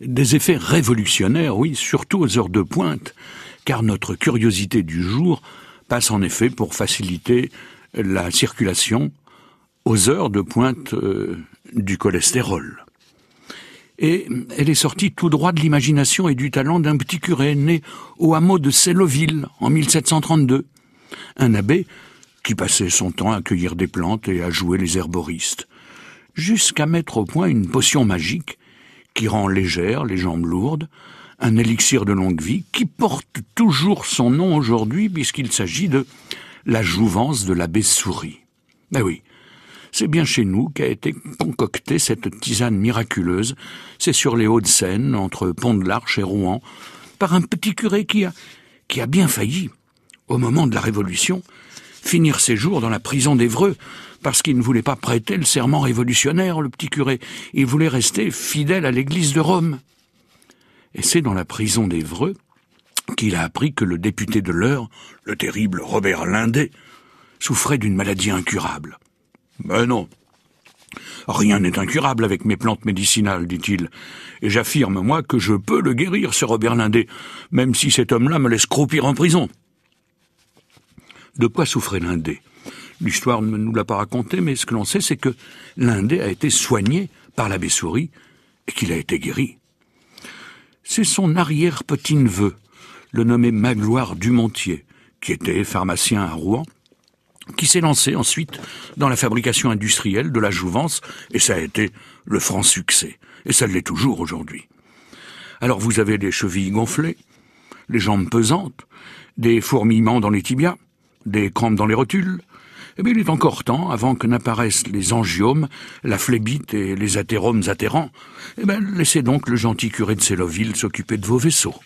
Des effets révolutionnaires, oui, surtout aux heures de pointe, car notre curiosité du jour passe en effet pour faciliter la circulation aux heures de pointe euh, du cholestérol. Et elle est sortie tout droit de l'imagination et du talent d'un petit curé né au hameau de Celloville en 1732. Un abbé qui passait son temps à cueillir des plantes et à jouer les herboristes, jusqu'à mettre au point une potion magique qui rend légères les jambes lourdes, un élixir de longue vie qui porte toujours son nom aujourd'hui puisqu'il s'agit de la jouvence de l'abbé Souris. Ben oui, c'est bien chez nous qu'a été concoctée cette tisane miraculeuse. C'est sur les Hauts-de-Seine, entre Pont-de-l'Arche et Rouen, par un petit curé qui a bien failli, au moment de la Révolution, finir ses jours dans la prison d'Evreux, parce qu'il ne voulait pas prêter le serment révolutionnaire, le petit curé. Il voulait rester fidèle à l'église de Rome. Et c'est dans la prison d'Evreux qu'il a appris que le député de l'heure, le terrible Robert Lindet, souffrait d'une maladie incurable. Ben non. Rien n'est incurable avec mes plantes médicinales, dit-il, et j'affirme, moi, que je peux le guérir, ce Robert Lindet, même si cet homme-là me laisse croupir en prison. De quoi souffrait Lindet L'histoire ne nous l'a pas raconté, mais ce que l'on sait, c'est que Lindet a été soigné par l'abbé Souris et qu'il a été guéri. C'est son arrière-petit-neveu, le nommé Magloire Dumontier, qui était pharmacien à Rouen, qui s'est lancé ensuite dans la fabrication industrielle de la jouvence, et ça a été le franc succès. Et ça l'est toujours aujourd'hui. Alors vous avez des chevilles gonflées, les jambes pesantes, des fourmillements dans les tibias, des crampes dans les rotules. Eh bien, il est encore temps, avant que n'apparaissent les angiomes, la phlébite et les athéromes atterrants. Eh bien, laissez donc le gentil curé de Céloville s'occuper de vos vaisseaux.